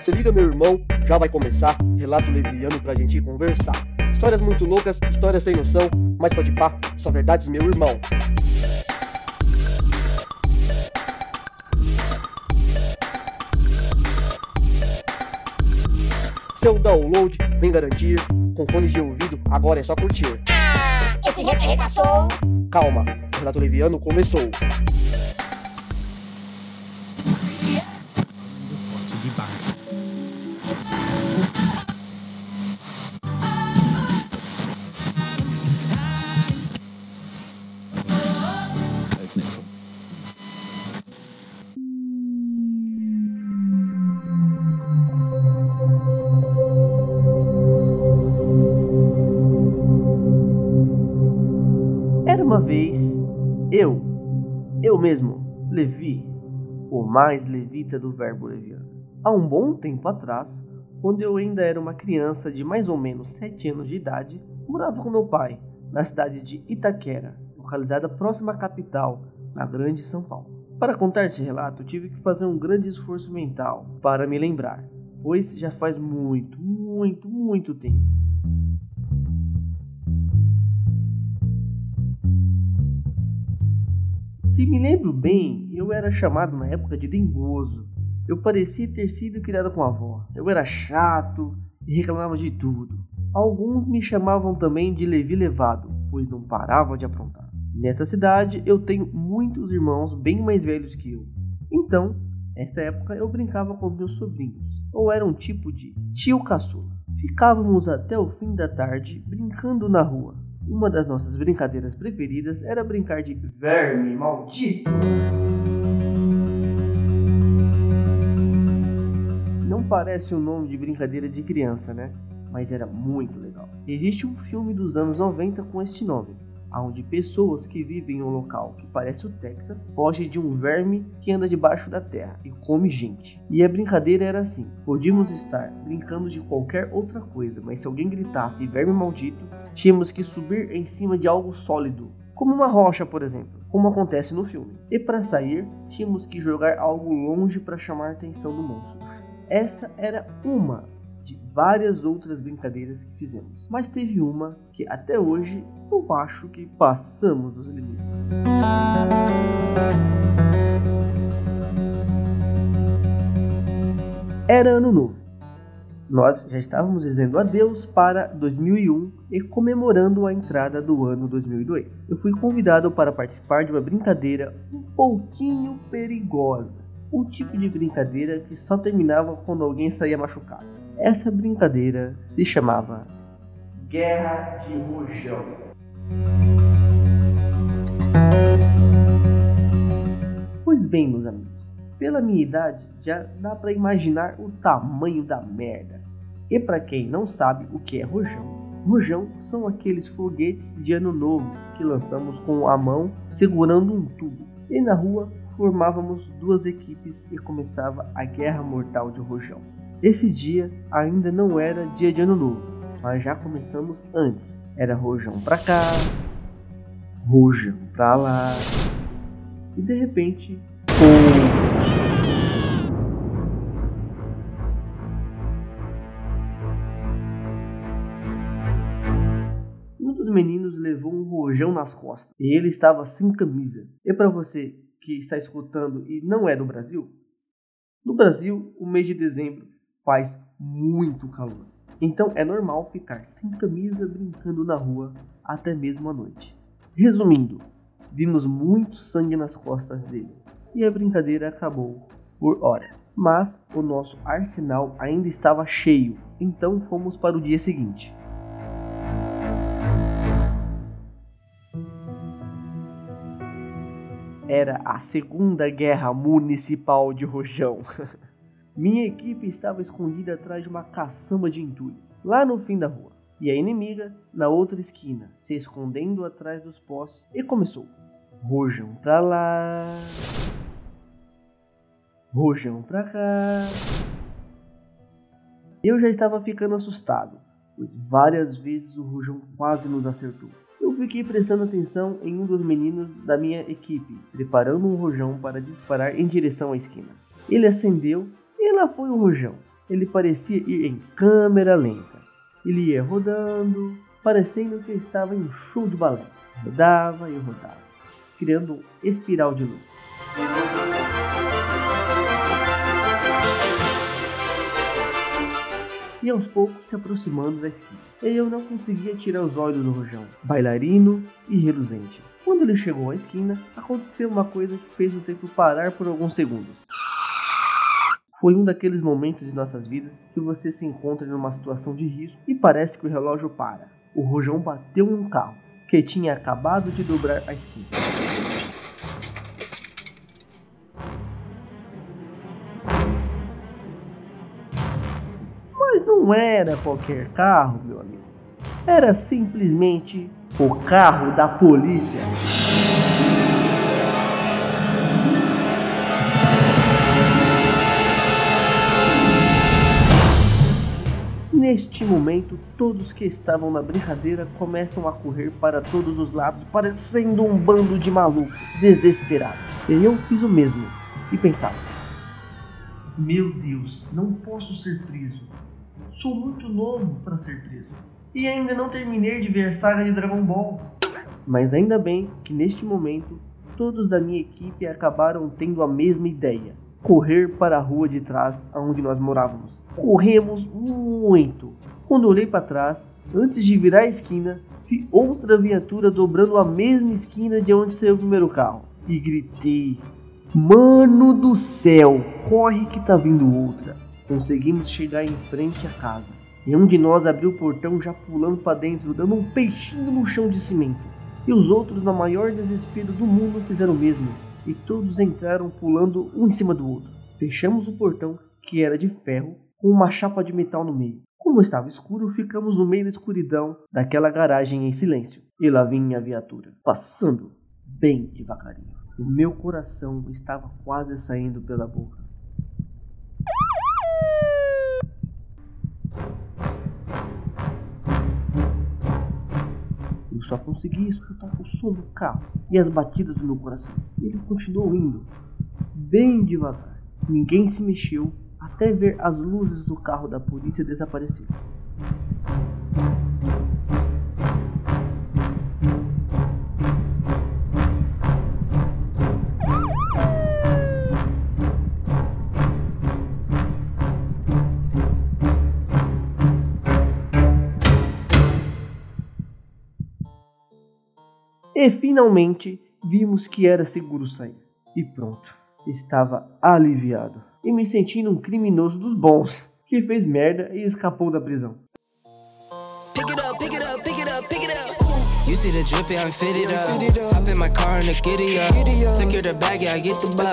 Se liga, meu irmão, já vai começar. Relato leviano pra gente conversar. Histórias muito loucas, histórias sem noção, mas pode pá, só verdades, meu irmão. Seu download vem garantir. Com fones de ouvido, agora é só curtir. Esse rap arregaçou. Calma, o relato leviano começou. O mais levita do verbo leviano. Há um bom tempo atrás, quando eu ainda era uma criança de mais ou menos 7 anos de idade, morava com meu pai, na cidade de Itaquera, localizada próxima à capital, na Grande São Paulo. Para contar esse relato, tive que fazer um grande esforço mental para me lembrar, pois já faz muito, muito, muito tempo. Se me lembro bem, eu era chamado na época de dengoso. Eu parecia ter sido criado com a avó. Eu era chato e reclamava de tudo. Alguns me chamavam também de Levi Levado, pois não parava de aprontar. Nessa cidade eu tenho muitos irmãos bem mais velhos que eu. Então, nesta época eu brincava com meus sobrinhos, ou era um tipo de tio caçula. Ficávamos até o fim da tarde brincando na rua. Uma das nossas brincadeiras preferidas era brincar de verme maldito. Não parece um nome de brincadeira de criança, né? Mas era muito legal. Existe um filme dos anos 90 com este nome, onde pessoas que vivem em um local que parece o Texas fogem de um verme que anda debaixo da terra e come gente. E a brincadeira era assim: podíamos estar brincando de qualquer outra coisa, mas se alguém gritasse verme maldito, tínhamos que subir em cima de algo sólido, como uma rocha, por exemplo, como acontece no filme. E para sair, tínhamos que jogar algo longe para chamar a atenção do monstro. Essa era uma várias outras brincadeiras que fizemos, mas teve uma que até hoje eu acho que passamos dos limites. Era ano novo. Nós já estávamos dizendo adeus para 2001 e comemorando a entrada do ano 2002. Eu fui convidado para participar de uma brincadeira um pouquinho perigosa. Um tipo de brincadeira que só terminava quando alguém saía machucado. Essa brincadeira se chamava Guerra de Rojão. Pois bem, meus amigos, pela minha idade já dá para imaginar o tamanho da merda. E para quem não sabe o que é rojão, rojão são aqueles foguetes de ano novo que lançamos com a mão segurando um tubo. E na rua formávamos duas equipes e começava a guerra mortal de rojão. Esse dia ainda não era dia de ano novo, mas já começamos antes. Era rojão pra cá, rojão pra lá. E de repente, pum! Um dos meninos levou um rojão nas costas e ele estava sem camisa. E para você que está escutando e não é do Brasil, no Brasil o mês de dezembro faz muito calor. Então é normal ficar sem camisa brincando na rua até mesmo à noite. Resumindo, vimos muito sangue nas costas dele e a brincadeira acabou por hora. Mas o nosso arsenal ainda estava cheio, então fomos para o dia seguinte. Era a Segunda Guerra Municipal de Rojão. Minha equipe estava escondida atrás de uma caçamba de entulho, lá no fim da rua, e a inimiga na outra esquina, se escondendo atrás dos postes, e começou. Rojão pra lá, rojão pra cá. Eu já estava ficando assustado, pois várias vezes o rojão quase nos acertou. Eu fiquei prestando atenção em um dos meninos da minha equipe, preparando um rojão para disparar em direção à esquina. Ele acendeu e lá foi o rojão. ele parecia ir em câmera lenta. Ele ia rodando, parecendo que estava em um show de balé. Rodava e rodava, criando um espiral de luz. E aos poucos se aproximando da esquina. Eu não conseguia tirar os olhos do rojão, bailarino e reluzente. Quando ele chegou à esquina, aconteceu uma coisa que fez o tempo parar por alguns segundos. Foi um daqueles momentos de nossas vidas que você se encontra em uma situação de risco e parece que o relógio para. O rojão bateu em um carro que tinha acabado de dobrar a esquina. Mas não era qualquer carro, meu amigo. Era simplesmente o carro da polícia. Neste momento, todos que estavam na brincadeira começam a correr para todos os lados, parecendo um bando de malucos, desesperados. E eu fiz o mesmo e pensava: Meu Deus, não posso ser preso. Sou muito novo para ser preso. E ainda não terminei de ver a saga de Dragon Ball. Mas ainda bem que neste momento todos da minha equipe acabaram tendo a mesma ideia: correr para a rua de trás aonde nós morávamos. Corremos muito. Quando olhei para trás, antes de virar a esquina, vi outra viatura dobrando a mesma esquina de onde saiu o primeiro carro. E gritei: Mano do céu, corre que tá vindo outra. Conseguimos chegar em frente à casa. E um de nós abriu o portão já pulando para dentro, dando um peixinho no chão de cimento. E os outros, no maior desespero do mundo, fizeram o mesmo. E todos entraram pulando um em cima do outro. Fechamos o portão, que era de ferro, com uma chapa de metal no meio. Como estava escuro, ficamos no meio da escuridão daquela garagem em silêncio. E lá vinha a viatura, passando bem devagarinho. O meu coração estava quase saindo pela boca. Eu só conseguia escutar o som do carro e as batidas do meu coração. Ele continuou indo, bem devagar. Ninguém se mexeu até ver as luzes do carro da polícia desaparecer. E finalmente vimos que era seguro sair. E pronto, estava aliviado e me sentindo um criminoso dos bons que fez merda e escapou da prisão. You see the drip, yeah, I'm fitted up. Hop in my car and giddy up. Secure the bag, yeah, I get the bus.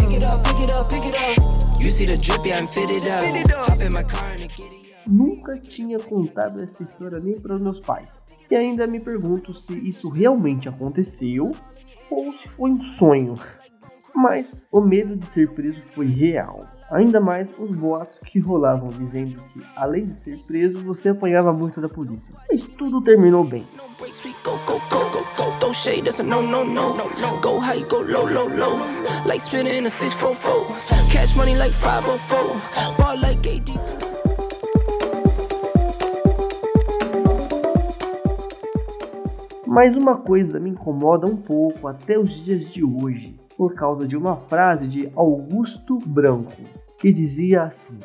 Pick it up, pick it up, pick it up. You see the drip, yeah, I'm fitted up. Hop in my car and giddy up. Nunca tinha contado essa história nem para os meus pais. E ainda me pergunto se isso realmente aconteceu ou se foi um sonho. Mas o medo de ser preso foi real. Ainda mais os boatos que rolavam dizendo que, além de ser preso, você apanhava muito da polícia. Mas tudo terminou bem. Mas uma coisa me incomoda um pouco até os dias de hoje por causa de uma frase de Augusto Branco, que dizia assim: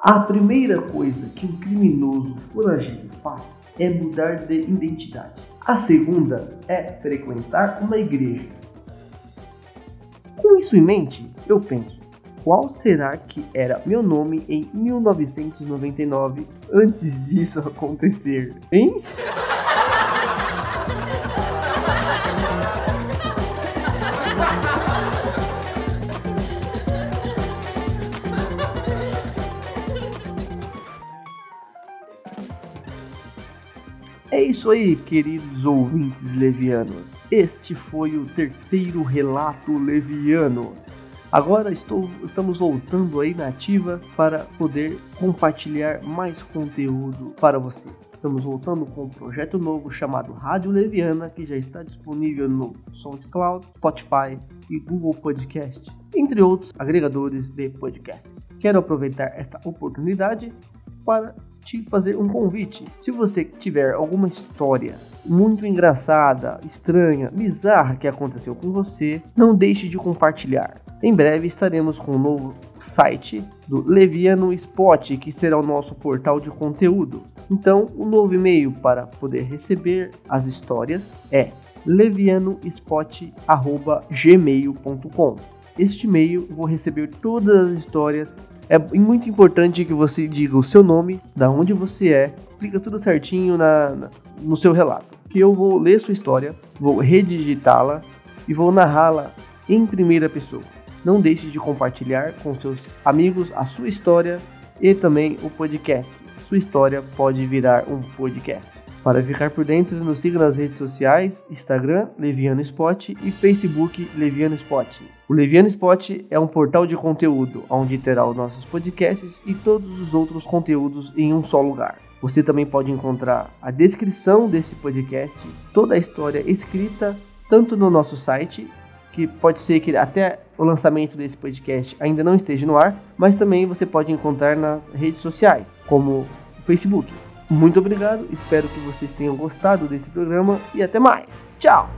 A primeira coisa que um criminoso foragido faz é mudar de identidade. A segunda é frequentar uma igreja. Com isso em mente, eu penso: qual será que era meu nome em 1999 antes disso acontecer, hein? É isso aí, queridos ouvintes levianos. Este foi o terceiro relato leviano. Agora estou, estamos voltando aí na ativa para poder compartilhar mais conteúdo para você. Estamos voltando com um projeto novo chamado Rádio Leviana, que já está disponível no SoundCloud, Spotify e Google Podcast, entre outros agregadores de podcast. Quero aproveitar esta oportunidade para te fazer um convite. Se você tiver alguma história muito engraçada, estranha, bizarra que aconteceu com você, não deixe de compartilhar. Em breve estaremos com um novo site do Leviano Spot, que será o nosso portal de conteúdo. Então, o novo e-mail para poder receber as histórias é levianospot@gmail.com. Este e-mail vou receber todas as histórias é muito importante que você diga o seu nome, da onde você é, explica tudo certinho na, na no seu relato. Que eu vou ler sua história, vou redigitá-la e vou narrá-la em primeira pessoa. Não deixe de compartilhar com seus amigos a sua história e também o podcast. Sua história pode virar um podcast. Para ficar por dentro, nos siga nas redes sociais, Instagram, Leviano Spot e Facebook, Leviano Spot. O Leviano Spot é um portal de conteúdo, onde terá os nossos podcasts e todos os outros conteúdos em um só lugar. Você também pode encontrar a descrição desse podcast, toda a história escrita, tanto no nosso site, que pode ser que até o lançamento desse podcast ainda não esteja no ar, mas também você pode encontrar nas redes sociais, como o Facebook. Muito obrigado, espero que vocês tenham gostado desse programa e até mais. Tchau!